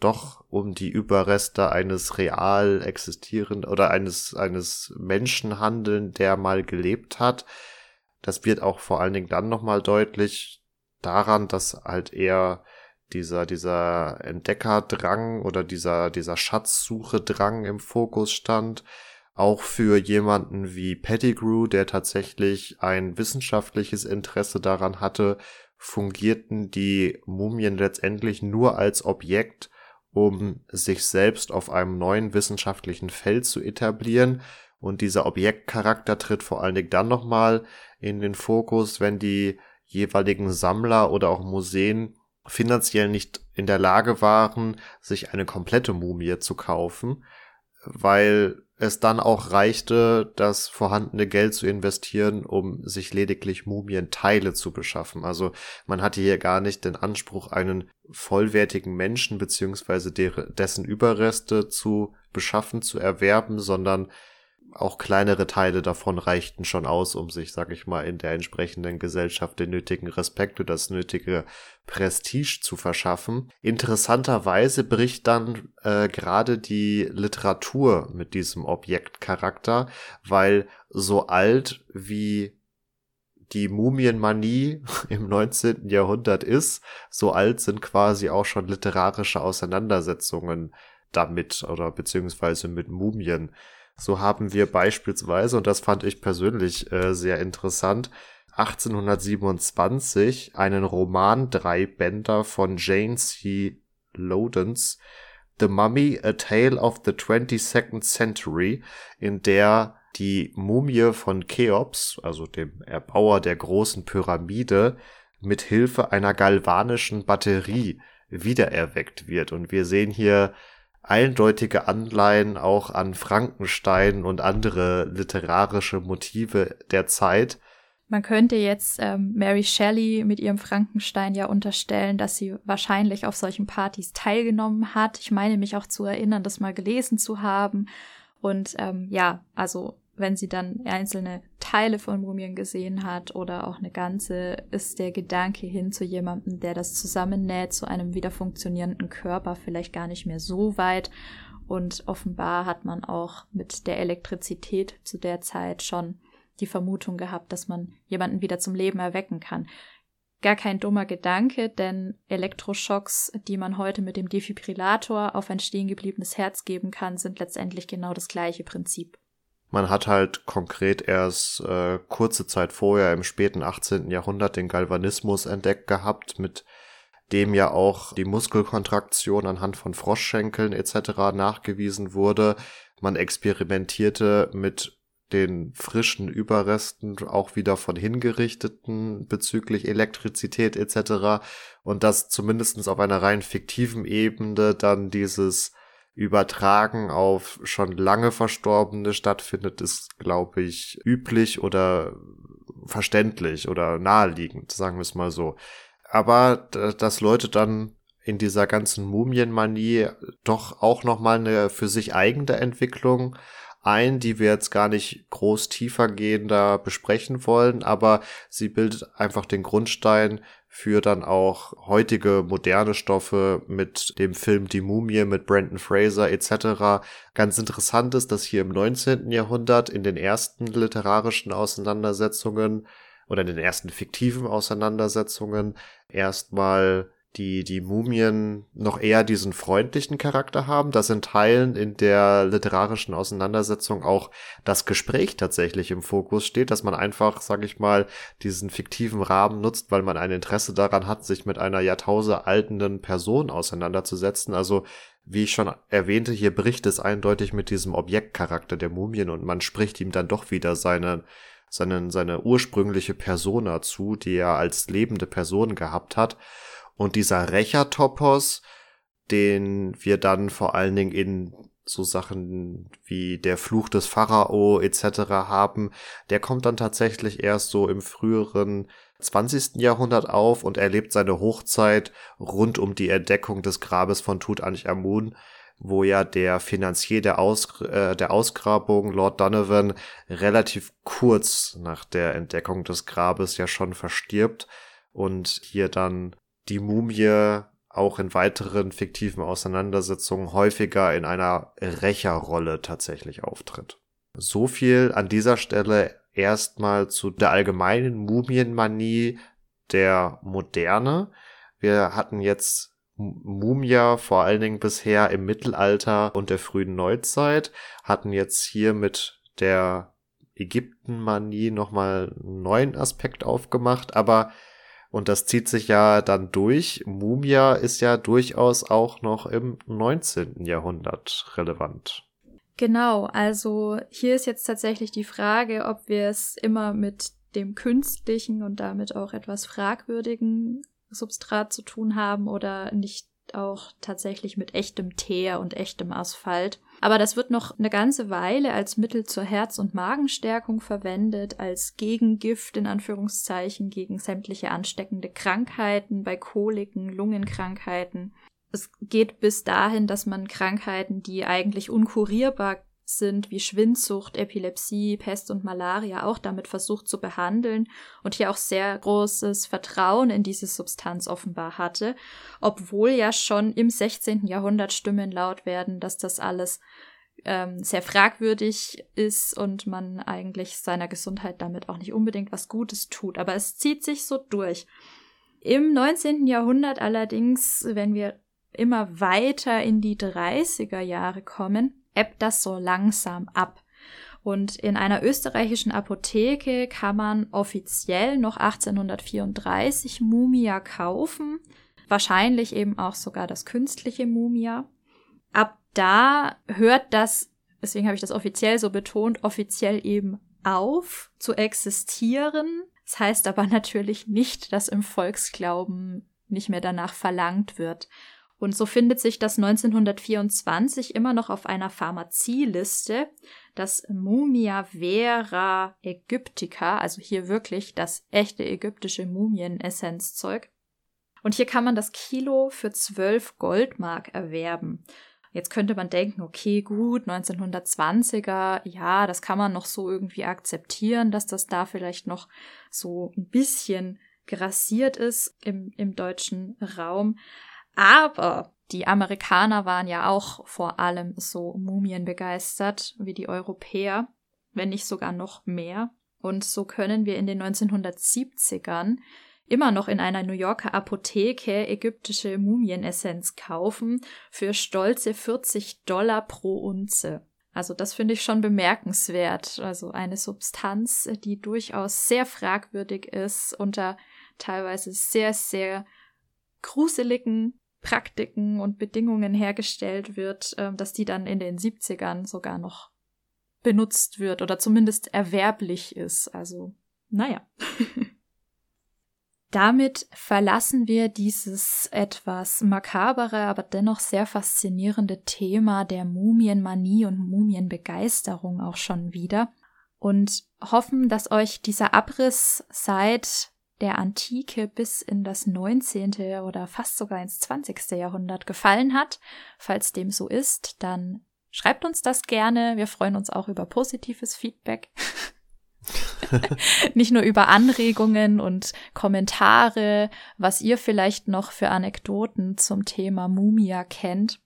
doch um die Überreste eines real existierenden oder eines, eines Menschen handeln, der mal gelebt hat. Das wird auch vor allen Dingen dann nochmal deutlich daran, dass halt eher dieser, dieser Entdeckerdrang oder dieser, dieser Schatzsuche-Drang im Fokus stand auch für jemanden wie Pettigrew, der tatsächlich ein wissenschaftliches Interesse daran hatte, fungierten die Mumien letztendlich nur als Objekt, um sich selbst auf einem neuen wissenschaftlichen Feld zu etablieren. Und dieser Objektcharakter tritt vor allen Dingen dann nochmal in den Fokus, wenn die jeweiligen Sammler oder auch Museen finanziell nicht in der Lage waren, sich eine komplette Mumie zu kaufen, weil es dann auch reichte, das vorhandene Geld zu investieren, um sich lediglich Mumienteile zu beschaffen. Also man hatte hier gar nicht den Anspruch, einen vollwertigen Menschen beziehungsweise dessen Überreste zu beschaffen, zu erwerben, sondern auch kleinere Teile davon reichten schon aus, um sich, sag ich mal, in der entsprechenden Gesellschaft den nötigen Respekt und das nötige Prestige zu verschaffen. Interessanterweise bricht dann äh, gerade die Literatur mit diesem Objektcharakter, weil so alt wie die Mumienmanie (laughs) im 19. Jahrhundert ist, so alt sind quasi auch schon literarische Auseinandersetzungen damit oder beziehungsweise mit Mumien. So haben wir beispielsweise, und das fand ich persönlich äh, sehr interessant, 1827 einen Roman Dreibänder von Jane C. Lodens, The Mummy, A Tale of the 22nd Century, in der die Mumie von Cheops, also dem Erbauer der großen Pyramide, mit Hilfe einer galvanischen Batterie wiedererweckt wird. Und wir sehen hier eindeutige Anleihen auch an Frankenstein und andere literarische Motive der Zeit. Man könnte jetzt ähm, Mary Shelley mit ihrem Frankenstein ja unterstellen, dass sie wahrscheinlich auf solchen Partys teilgenommen hat. Ich meine mich auch zu erinnern, das mal gelesen zu haben. Und ähm, ja, also wenn sie dann einzelne Teile von Mumien gesehen hat oder auch eine ganze, ist der Gedanke hin zu jemandem, der das zusammennäht, zu einem wieder funktionierenden Körper vielleicht gar nicht mehr so weit. Und offenbar hat man auch mit der Elektrizität zu der Zeit schon die Vermutung gehabt, dass man jemanden wieder zum Leben erwecken kann. Gar kein dummer Gedanke, denn Elektroschocks, die man heute mit dem Defibrillator auf ein stehen gebliebenes Herz geben kann, sind letztendlich genau das gleiche Prinzip. Man hat halt konkret erst äh, kurze Zeit vorher im späten 18. Jahrhundert den Galvanismus entdeckt gehabt, mit dem ja auch die Muskelkontraktion anhand von Froschschenkeln etc. nachgewiesen wurde. Man experimentierte mit den frischen Überresten auch wieder von hingerichteten bezüglich Elektrizität etc. Und dass zumindestens auf einer rein fiktiven Ebene dann dieses Übertragen auf schon lange Verstorbene stattfindet, ist, glaube ich, üblich oder verständlich oder naheliegend, sagen wir es mal so. Aber dass Leute dann in dieser ganzen Mumienmanie doch auch nochmal eine für sich eigene Entwicklung ein, die wir jetzt gar nicht groß tiefergehender besprechen wollen, aber sie bildet einfach den Grundstein für dann auch heutige moderne Stoffe mit dem Film Die Mumie mit Brandon Fraser etc. Ganz interessant ist, dass hier im 19. Jahrhundert in den ersten literarischen Auseinandersetzungen oder in den ersten fiktiven Auseinandersetzungen erstmal die, die Mumien noch eher diesen freundlichen Charakter haben, dass in Teilen in der literarischen Auseinandersetzung auch das Gespräch tatsächlich im Fokus steht, dass man einfach, sag ich mal, diesen fiktiven Rahmen nutzt, weil man ein Interesse daran hat, sich mit einer Jahrtausende altenden Person auseinanderzusetzen. Also, wie ich schon erwähnte, hier bricht es eindeutig mit diesem Objektcharakter der Mumien und man spricht ihm dann doch wieder seine, seine, seine ursprüngliche Persona zu, die er als lebende Person gehabt hat. Und dieser Rächertopos, den wir dann vor allen Dingen in so Sachen wie der Fluch des Pharao etc. haben, der kommt dann tatsächlich erst so im früheren 20. Jahrhundert auf und erlebt seine Hochzeit rund um die Entdeckung des Grabes von Tutanchamun, wo ja der Finanzier der, Aus, äh, der Ausgrabung, Lord Donovan, relativ kurz nach der Entdeckung des Grabes ja schon verstirbt und hier dann die Mumie auch in weiteren fiktiven Auseinandersetzungen häufiger in einer Rächerrolle tatsächlich auftritt. So viel an dieser Stelle erstmal zu der allgemeinen Mumienmanie der Moderne. Wir hatten jetzt Mumia vor allen Dingen bisher im Mittelalter und der frühen Neuzeit, hatten jetzt hier mit der Ägyptenmanie nochmal einen neuen Aspekt aufgemacht, aber und das zieht sich ja dann durch. Mumia ist ja durchaus auch noch im 19. Jahrhundert relevant. Genau, also hier ist jetzt tatsächlich die Frage, ob wir es immer mit dem künstlichen und damit auch etwas fragwürdigen Substrat zu tun haben oder nicht auch tatsächlich mit echtem Teer und echtem Asphalt. Aber das wird noch eine ganze Weile als Mittel zur Herz- und Magenstärkung verwendet, als Gegengift in Anführungszeichen gegen sämtliche ansteckende Krankheiten, bei Koliken, Lungenkrankheiten. Es geht bis dahin, dass man Krankheiten, die eigentlich unkurierbar sind wie Schwindsucht, Epilepsie, Pest und Malaria auch damit versucht zu behandeln und hier auch sehr großes Vertrauen in diese Substanz offenbar hatte, obwohl ja schon im 16. Jahrhundert Stimmen laut werden, dass das alles ähm, sehr fragwürdig ist und man eigentlich seiner Gesundheit damit auch nicht unbedingt was Gutes tut. Aber es zieht sich so durch. Im 19. Jahrhundert allerdings, wenn wir immer weiter in die 30er Jahre kommen, ebbt das so langsam ab. Und in einer österreichischen Apotheke kann man offiziell noch 1834 Mumia kaufen. Wahrscheinlich eben auch sogar das künstliche Mumia. Ab da hört das, deswegen habe ich das offiziell so betont, offiziell eben auf zu existieren. Das heißt aber (laughs) natürlich nicht, dass im Volksglauben nicht mehr danach verlangt wird. Und so findet sich das 1924 immer noch auf einer Pharmazieliste, das Mumia Vera Ägyptica, also hier wirklich das echte ägyptische Mumienessenzeug. Und hier kann man das Kilo für 12 Goldmark erwerben. Jetzt könnte man denken, okay, gut, 1920er, ja, das kann man noch so irgendwie akzeptieren, dass das da vielleicht noch so ein bisschen grassiert ist im, im deutschen Raum. Aber die Amerikaner waren ja auch vor allem so Mumien begeistert wie die Europäer, wenn nicht sogar noch mehr. Und so können wir in den 1970ern immer noch in einer New Yorker Apotheke ägyptische Mumienessenz kaufen für stolze 40 Dollar pro Unze. Also das finde ich schon bemerkenswert. Also eine Substanz, die durchaus sehr fragwürdig ist, unter teilweise sehr, sehr gruseligen Praktiken und Bedingungen hergestellt wird, äh, dass die dann in den 70ern sogar noch benutzt wird oder zumindest erwerblich ist. Also, naja. (laughs) Damit verlassen wir dieses etwas makabere, aber dennoch sehr faszinierende Thema der Mumienmanie und Mumienbegeisterung auch schon wieder und hoffen, dass euch dieser Abriss seit der Antike bis in das 19. oder fast sogar ins 20. Jahrhundert gefallen hat. Falls dem so ist, dann schreibt uns das gerne. Wir freuen uns auch über positives Feedback. (laughs) Nicht nur über Anregungen und Kommentare, was ihr vielleicht noch für Anekdoten zum Thema Mumia kennt.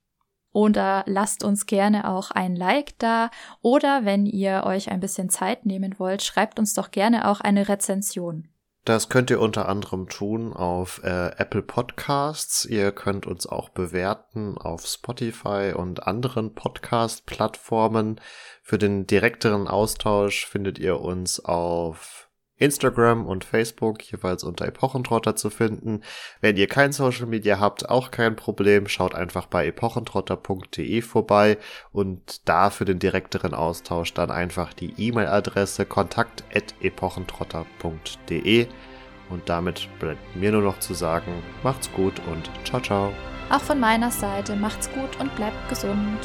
Oder lasst uns gerne auch ein Like da. Oder wenn ihr euch ein bisschen Zeit nehmen wollt, schreibt uns doch gerne auch eine Rezension. Das könnt ihr unter anderem tun auf äh, Apple Podcasts. Ihr könnt uns auch bewerten auf Spotify und anderen Podcast-Plattformen. Für den direkteren Austausch findet ihr uns auf Instagram und Facebook jeweils unter Epochentrotter zu finden. Wenn ihr kein Social Media habt, auch kein Problem, schaut einfach bei epochentrotter.de vorbei und da für den direkteren Austausch dann einfach die E-Mail-Adresse kontakt@epochentrotter.de und damit bleibt mir nur noch zu sagen, macht's gut und ciao ciao. Auch von meiner Seite macht's gut und bleibt gesund.